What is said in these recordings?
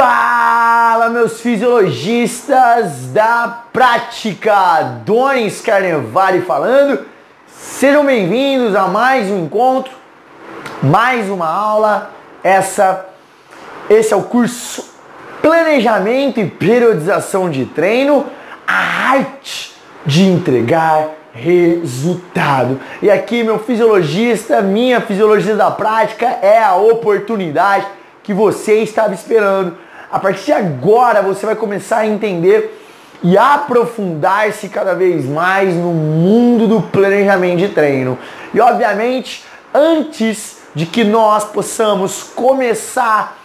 Fala, meus fisiologistas da prática! Donis Carnevale falando. Sejam bem-vindos a mais um encontro, mais uma aula. Essa, esse é o curso Planejamento e Periodização de Treino, a arte de entregar resultado. E aqui, meu fisiologista, minha fisiologista da prática é a oportunidade que você estava esperando. A partir de agora você vai começar a entender e aprofundar-se cada vez mais no mundo do planejamento de treino. E obviamente, antes de que nós possamos começar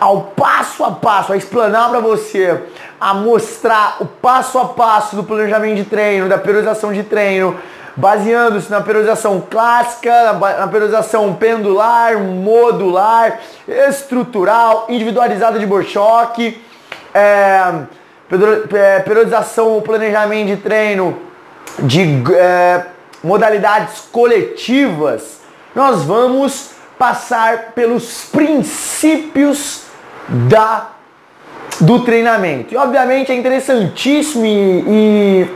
ao passo a passo, a explanar para você, a mostrar o passo a passo do planejamento de treino, da periodização de treino, baseando-se na periodização clássica, na periodização pendular, modular, estrutural, individualizada de Borchock, é, é, periodização, planejamento de treino de é, modalidades coletivas, nós vamos passar pelos princípios da do treinamento. E obviamente é interessantíssimo e, e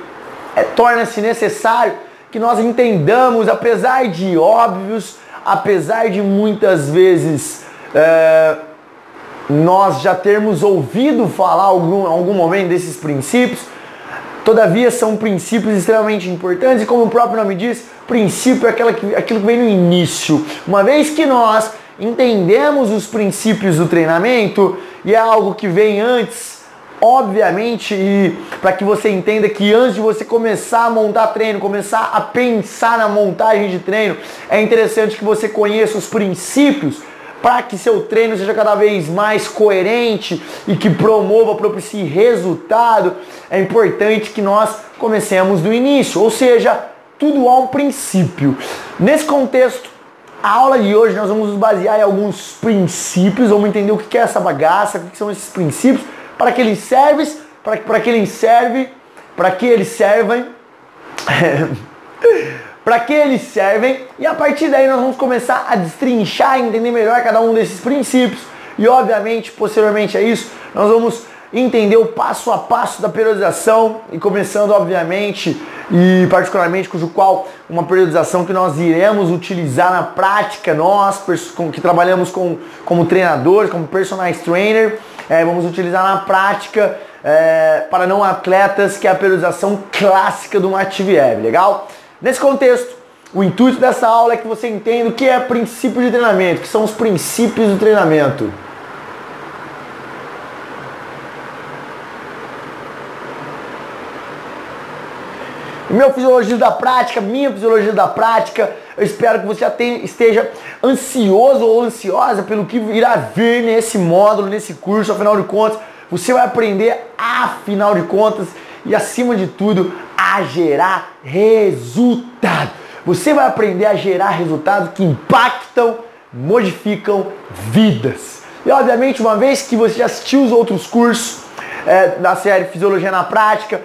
é, torna-se necessário que nós entendamos, apesar de óbvios, apesar de muitas vezes é, nós já termos ouvido falar algum, algum momento desses princípios, todavia são princípios extremamente importantes e como o próprio nome diz, princípio é aquela que, aquilo que vem no início. Uma vez que nós entendemos os princípios do treinamento e é algo que vem antes Obviamente, e para que você entenda que antes de você começar a montar treino, começar a pensar na montagem de treino, é interessante que você conheça os princípios para que seu treino seja cada vez mais coerente e que promova, propicie resultado. É importante que nós comecemos do início, ou seja, tudo há um princípio. Nesse contexto, a aula de hoje nós vamos nos basear em alguns princípios, vamos entender o que é essa bagaça, o que são esses princípios para que eles servem, para, para que eles servem, para que eles servem, para que eles servem, e a partir daí nós vamos começar a destrinchar, entender melhor cada um desses princípios, e obviamente, posteriormente a isso, nós vamos entender o passo a passo da periodização. E começando obviamente e particularmente cujo qual uma periodização que nós iremos utilizar na prática nós que trabalhamos com, como treinadores, como personal trainer é, vamos utilizar na prática é, para não atletas, que é a periodização clássica do Mativieb, legal? Nesse contexto, o intuito dessa aula é que você entenda o que é princípio de treinamento, que são os princípios do treinamento. meu fisiologia da prática, minha fisiologia da prática. Eu espero que você tenha, esteja ansioso ou ansiosa pelo que irá vir nesse módulo, nesse curso. Afinal de contas, você vai aprender, afinal de contas, e acima de tudo, a gerar resultado. Você vai aprender a gerar resultados que impactam, modificam vidas. E obviamente, uma vez que você já assistiu os outros cursos é, da série Fisiologia na Prática,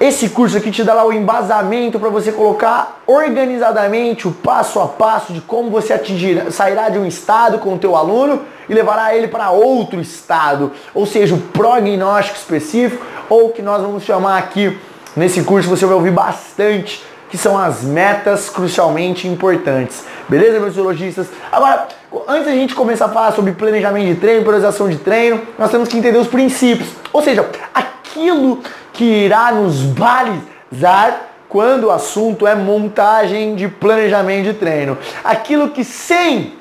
esse curso aqui te dá lá o embasamento para você colocar organizadamente o passo a passo de como você atingir, sairá de um estado com o teu aluno e levará ele para outro estado, ou seja, o prognóstico específico, ou que nós vamos chamar aqui nesse curso, você vai ouvir bastante, que são as metas crucialmente importantes. Beleza, meus biologistas? Agora, antes da gente começar a falar sobre planejamento de treino, priorização de treino, nós temos que entender os princípios. Ou seja, aquilo que irá nos balizar quando o assunto é montagem de planejamento de treino. Aquilo que sem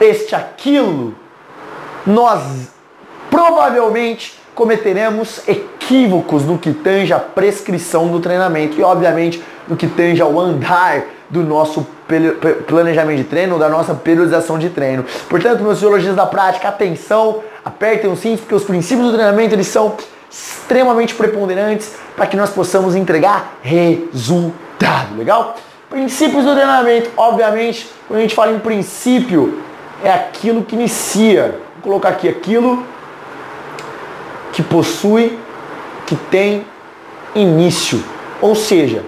este aquilo, nós provavelmente cometeremos equívocos no que tange a prescrição do treinamento e, obviamente, no que tange ao andar do nosso planejamento de treino, da nossa periodização de treino. Portanto, meus fisiologistas da prática, atenção, apertem os cintos, porque os princípios do treinamento eles são extremamente preponderantes para que nós possamos entregar resultado, legal? Princípios do treinamento, obviamente, quando a gente fala em princípio, é aquilo que inicia. Vou colocar aqui aquilo que possui, que tem início. Ou seja,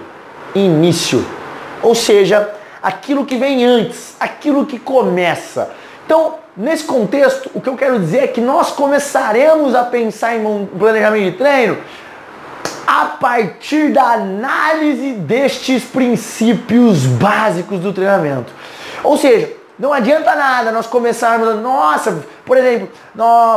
início. Ou seja, aquilo que vem antes, aquilo que começa. Então, nesse contexto, o que eu quero dizer é que nós começaremos a pensar em um planejamento de treino a partir da análise destes princípios básicos do treinamento. Ou seja, não adianta nada nós começarmos, nossa, por exemplo,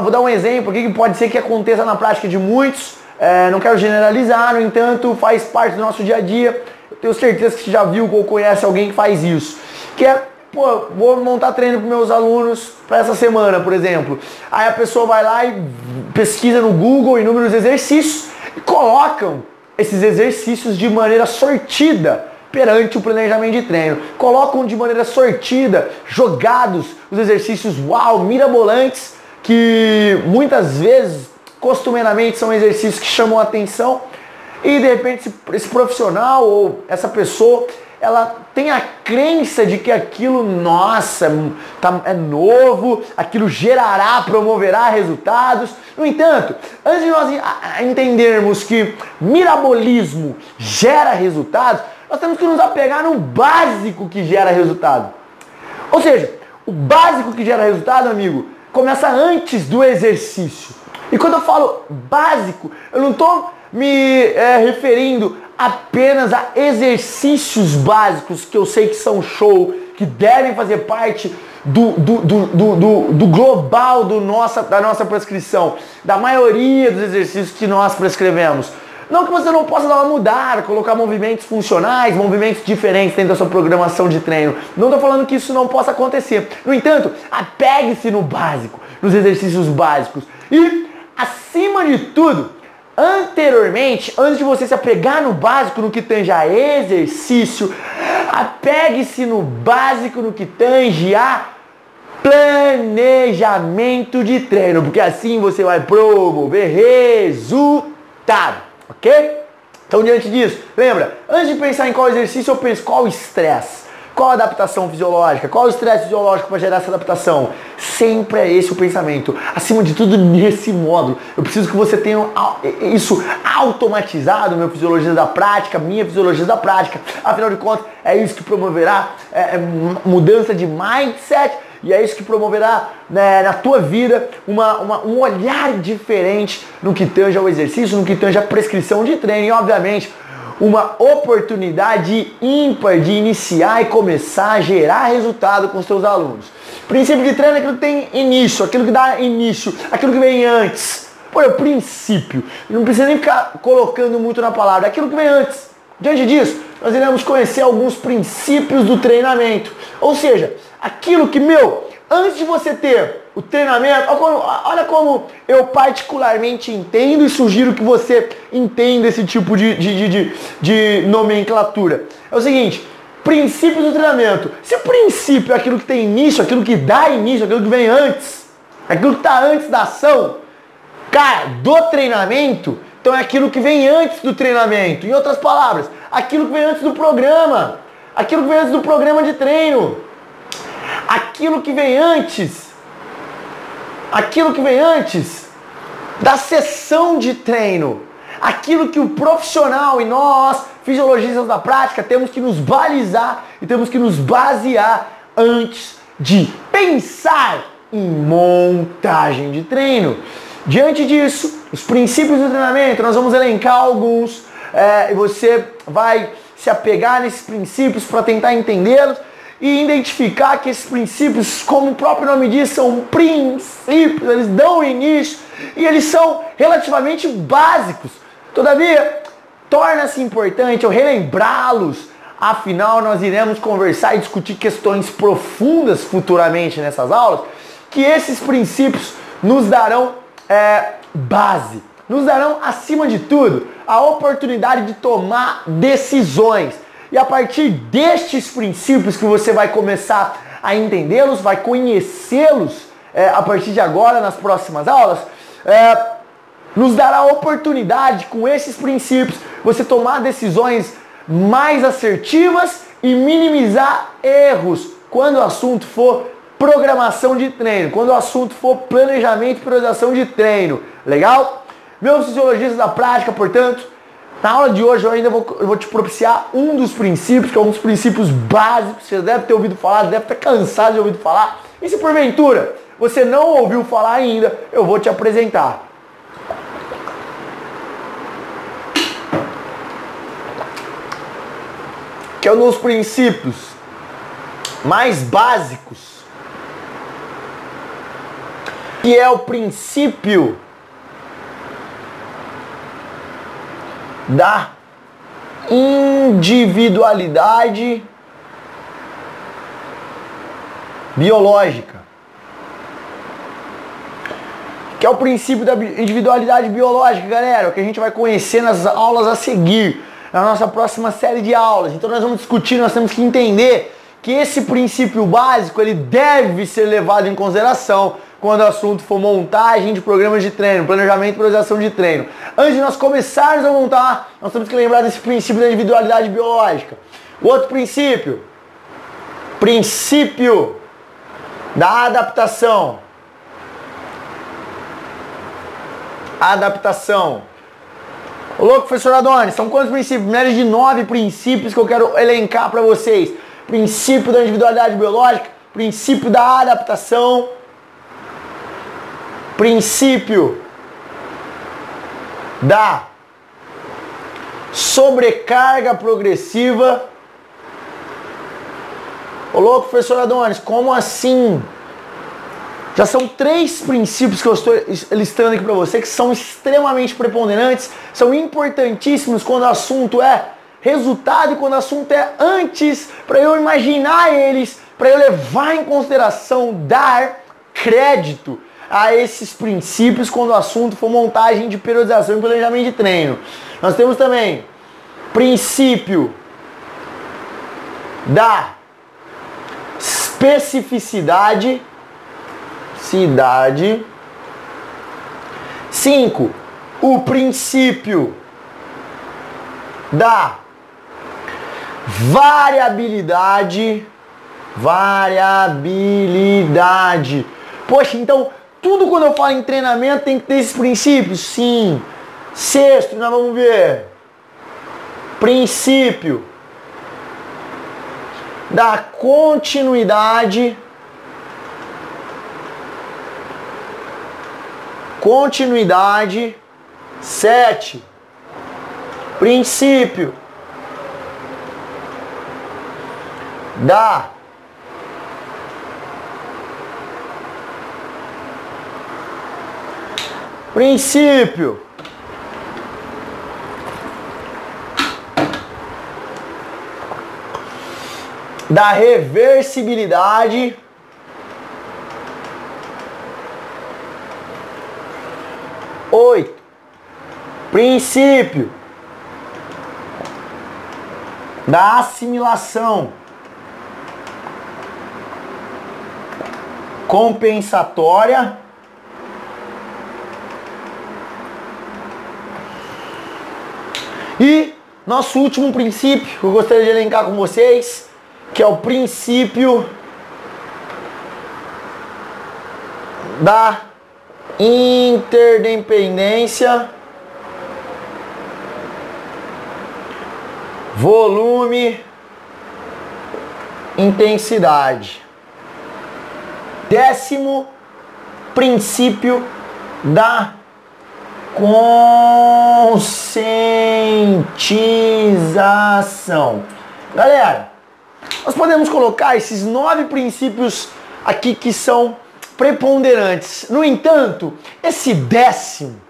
vou dar um exemplo aqui que pode ser que aconteça na prática de muitos, é, não quero generalizar, no entanto, faz parte do nosso dia a dia. Eu tenho certeza que você já viu ou conhece alguém que faz isso. Que é, pô, vou montar treino para meus alunos para essa semana, por exemplo. Aí a pessoa vai lá e pesquisa no Google inúmeros exercícios e colocam esses exercícios de maneira sortida perante o planejamento de treino. Colocam de maneira sortida, jogados, os exercícios uau, mirabolantes, que muitas vezes, costumeiramente, são exercícios que chamam atenção e de repente esse profissional ou essa pessoa ela tem a crença de que aquilo, nossa, tá, é novo, aquilo gerará, promoverá resultados. No entanto, antes de nós entendermos que mirabolismo gera resultados, nós temos que nos apegar no básico que gera resultado. Ou seja, o básico que gera resultado, amigo, começa antes do exercício. E quando eu falo básico, eu não estou me é, referindo apenas a exercícios básicos que eu sei que são show, que devem fazer parte do, do, do, do, global do nossa, da nossa prescrição, da maioria dos exercícios que nós prescrevemos. Não que você não possa dar uma mudada, colocar movimentos funcionais, movimentos diferentes dentro da sua programação de treino. Não estou falando que isso não possa acontecer. No entanto, apegue-se no básico, nos exercícios básicos. E, acima de tudo, anteriormente, antes de você se apegar no básico, no que tange a exercício, apegue-se no básico, no que tange a planejamento de treino, porque assim você vai promover resultado, ok? Então, diante disso, lembra, antes de pensar em qual exercício, eu penso qual estresse. Qual a adaptação fisiológica? Qual o estresse fisiológico para gerar essa adaptação? Sempre é esse o pensamento. Acima de tudo, nesse modo. Eu preciso que você tenha isso automatizado, meu fisiologista da prática, minha fisiologista da prática. Afinal de contas, é isso que promoverá é, é mudança de mindset e é isso que promoverá né, na tua vida uma, uma, um olhar diferente no que tange ao exercício, no que tange a prescrição de treino e, obviamente, uma oportunidade ímpar de iniciar e começar a gerar resultado com os seus alunos. Princípio de treino é aquilo que tem início, aquilo que dá início, aquilo que vem antes. Por o princípio. Não precisa nem ficar colocando muito na palavra, é aquilo que vem antes. Diante disso, nós iremos conhecer alguns princípios do treinamento. Ou seja, aquilo que, meu, antes de você ter o treinamento, olha como eu particularmente entendo e sugiro que você entenda esse tipo de, de, de, de, nomenclatura. É o seguinte, princípios do treinamento. Se o princípio é aquilo que tem início, aquilo que dá início, aquilo que vem antes, aquilo que está antes da ação, cara, do treinamento, então é aquilo que vem antes do treinamento. Em outras palavras, aquilo que vem antes do programa. Aquilo que vem antes do programa de treino aquilo que vem antes, aquilo que vem antes da sessão de treino, aquilo que o profissional e nós, fisiologistas da prática, temos que nos balizar e temos que nos basear antes de pensar em montagem de treino. Diante disso, os princípios do treinamento, nós vamos elencar alguns é, e você vai se apegar nesses princípios para tentar entendê-los e identificar que esses princípios, como o próprio nome diz, são princípios, eles dão início e eles são relativamente básicos. Todavia, torna-se importante eu relembrá-los, afinal nós iremos conversar e discutir questões profundas futuramente nessas aulas, que esses princípios nos darão é, base, nos darão, acima de tudo, a oportunidade de tomar decisões e a partir destes princípios que você vai começar a entendê-los, vai conhecê-los é, a partir de agora, nas próximas aulas, é, nos dará a oportunidade, com esses princípios, você tomar decisões mais assertivas e minimizar erros quando o assunto for programação de treino, quando o assunto for planejamento e priorização de treino. Legal? Meus fisiologistas da prática, portanto, na aula de hoje eu ainda vou, eu vou te propiciar um dos princípios, que é um dos princípios básicos, você deve ter ouvido falar, deve estar cansado de ouvir falar, E se porventura você não ouviu falar ainda, eu vou te apresentar. Que é um dos princípios mais básicos, que é o princípio da individualidade biológica. Que é o princípio da individualidade biológica, galera, que a gente vai conhecer nas aulas a seguir, na nossa próxima série de aulas. Então nós vamos discutir, nós temos que entender que esse princípio básico, ele deve ser levado em consideração quando o assunto for montagem de programas de treino, planejamento e priorização de treino. Antes de nós começarmos a montar, nós temos que lembrar desse princípio da individualidade biológica. O outro princípio, princípio da adaptação. Adaptação. Ô louco, professor Adonis, são quantos princípios? Média de nove princípios que eu quero elencar para vocês. Princípio da individualidade biológica, princípio da adaptação, princípio da sobrecarga progressiva. Ô louco, professor Adonis, como assim? Já são três princípios que eu estou listando aqui para você que são extremamente preponderantes, são importantíssimos quando o assunto é resultado e quando o assunto é antes, para eu imaginar eles, para eu levar em consideração, dar crédito a esses princípios quando o assunto for montagem de periodização e planejamento de treino. Nós temos também princípio da especificidade, cidade. 5. O princípio da variabilidade, variabilidade. Poxa, então tudo quando eu falo em treinamento tem que ter esses princípios? Sim. Sexto, nós vamos ver. Princípio da continuidade. Continuidade. Sete. Princípio da Princípio. Da reversibilidade. Oito. Princípio da assimilação compensatória E nosso último princípio que eu gostaria de elencar com vocês, que é o princípio da interdependência, volume, intensidade. Décimo princípio da conscientização. Galera, nós podemos colocar esses nove princípios aqui que são preponderantes. No entanto, esse décimo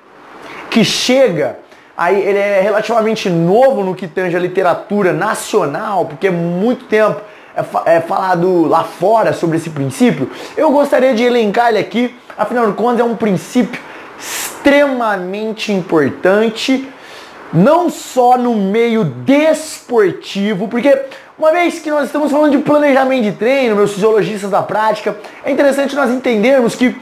que chega, aí ele é relativamente novo no que tange a literatura nacional, porque é muito tempo é, é falado lá fora sobre esse princípio. Eu gostaria de elencar ele aqui, afinal de contas é um princípio extremamente importante, não só no meio desportivo, porque uma vez que nós estamos falando de planejamento de treino, meus fisiologistas da prática, é interessante nós entendermos que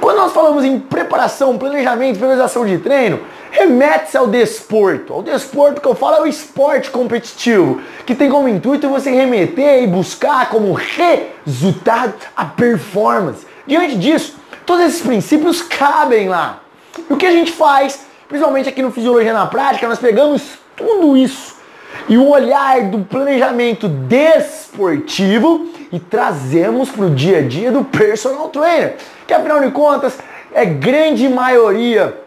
quando nós falamos em preparação, planejamento, priorização de treino, remete-se ao desporto. Ao desporto que eu falo é o esporte competitivo, que tem como intuito você remeter e buscar como resultado a performance. Diante disso, todos esses princípios cabem lá. E o que a gente faz, principalmente aqui no Fisiologia na Prática, nós pegamos tudo isso. E o olhar do planejamento desportivo e trazemos para o dia a dia do personal trainer, que afinal de contas é grande maioria,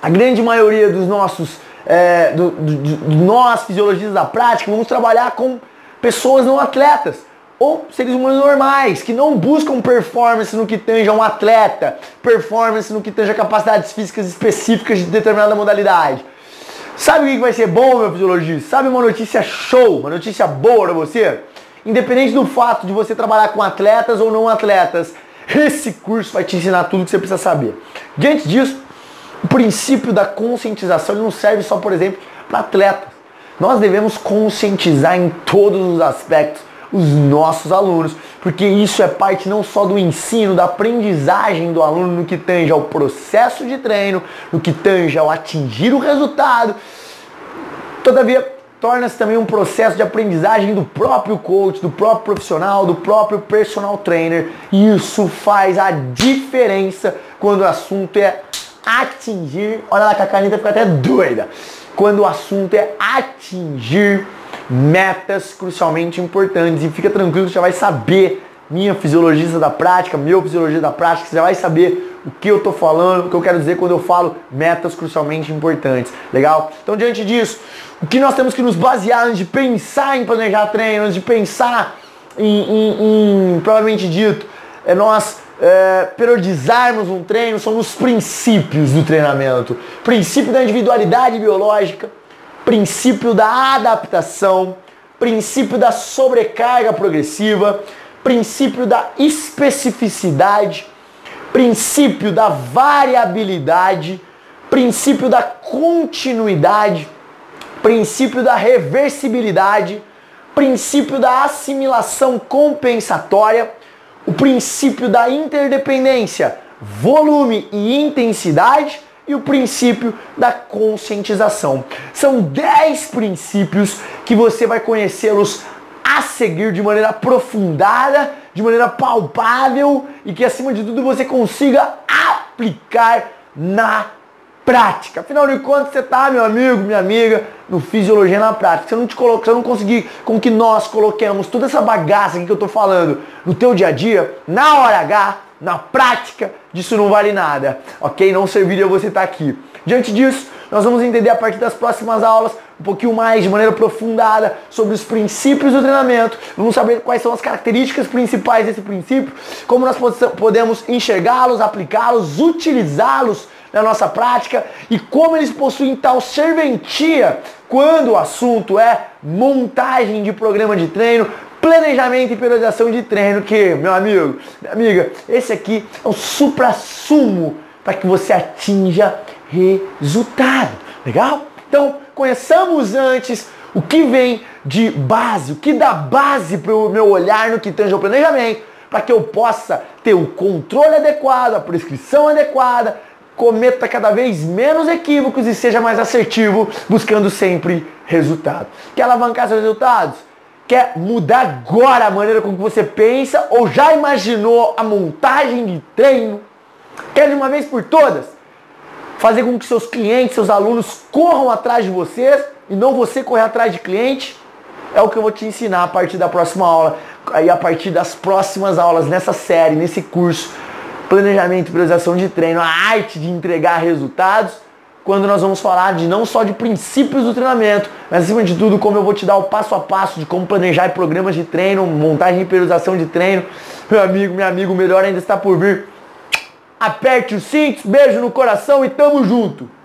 a grande maioria dos nossos, é, do, do, do, nós fisiologistas da prática, vamos trabalhar com pessoas não atletas ou seres humanos normais, que não buscam performance no que tange um atleta, performance no que tange capacidades físicas específicas de determinada modalidade. Sabe o que vai ser bom, meu fisiologista? Sabe uma notícia show, uma notícia boa para você? Independente do fato de você trabalhar com atletas ou não atletas, esse curso vai te ensinar tudo que você precisa saber. Diante disso, o princípio da conscientização não serve só, por exemplo, para atletas. Nós devemos conscientizar em todos os aspectos os nossos alunos, porque isso é parte não só do ensino, da aprendizagem do aluno no que tange ao processo de treino, no que tange ao atingir o resultado. Todavia, torna-se também um processo de aprendizagem do próprio coach, do próprio profissional, do próprio personal trainer. E isso faz a diferença quando o assunto é atingir. Olha lá que a caneta fica até doida. Quando o assunto é atingir metas crucialmente importantes. E fica tranquilo, você já vai saber, minha fisiologista da prática, meu fisiologista da prática, você vai saber o que eu tô falando, o que eu quero dizer quando eu falo metas crucialmente importantes. Legal? Então, diante disso, o que nós temos que nos basear antes de pensar em planejar treino, antes de pensar em, em, em provavelmente dito, é nós é, periodizarmos um treino são os princípios do treinamento. Princípio da individualidade biológica, princípio da adaptação, princípio da sobrecarga progressiva, princípio da especificidade, princípio da variabilidade, princípio da continuidade, princípio da reversibilidade, princípio da assimilação compensatória, o princípio da interdependência, volume e intensidade e o princípio da conscientização. São 10 princípios que você vai conhecê-los a seguir de maneira aprofundada, de maneira palpável e que acima de tudo você consiga aplicar na prática. Afinal de contas, você tá, meu amigo, minha amiga, no fisiologia na prática. Você não te coloca, você não conseguir com que nós coloquemos toda essa bagaça que eu tô falando no teu dia a dia, na hora H, na prática, disso não vale nada, ok? Não serviria você estar aqui. Diante disso, nós vamos entender a partir das próximas aulas um pouquinho mais, de maneira aprofundada, sobre os princípios do treinamento. Vamos saber quais são as características principais desse princípio, como nós podemos enxergá-los, aplicá-los, utilizá-los na nossa prática e como eles possuem tal serventia quando o assunto é montagem de programa de treino, planejamento e periodização de treino, que, meu amigo, minha amiga, esse aqui é o supra-sumo para que você atinja resultado. Legal? Então, conheçamos antes o que vem de base, o que dá base para o meu olhar no que tange ao planejamento, para que eu possa ter o controle adequado, a prescrição adequada, cometa cada vez menos equívocos e seja mais assertivo, buscando sempre resultado. Quer alavancar seus resultados? Quer mudar agora a maneira como você pensa ou já imaginou a montagem de treino? Quer de uma vez por todas fazer com que seus clientes, seus alunos corram atrás de vocês e não você correr atrás de cliente? É o que eu vou te ensinar a partir da próxima aula, aí a partir das próximas aulas nessa série, nesse curso, planejamento e priorização de treino, a arte de entregar resultados quando nós vamos falar de não só de princípios do treinamento, mas acima de tudo como eu vou te dar o passo a passo de como planejar programas de treino, montagem e periodização de treino. Meu amigo, meu amigo, melhor ainda está por vir. Aperte o cinto, beijo no coração e tamo junto!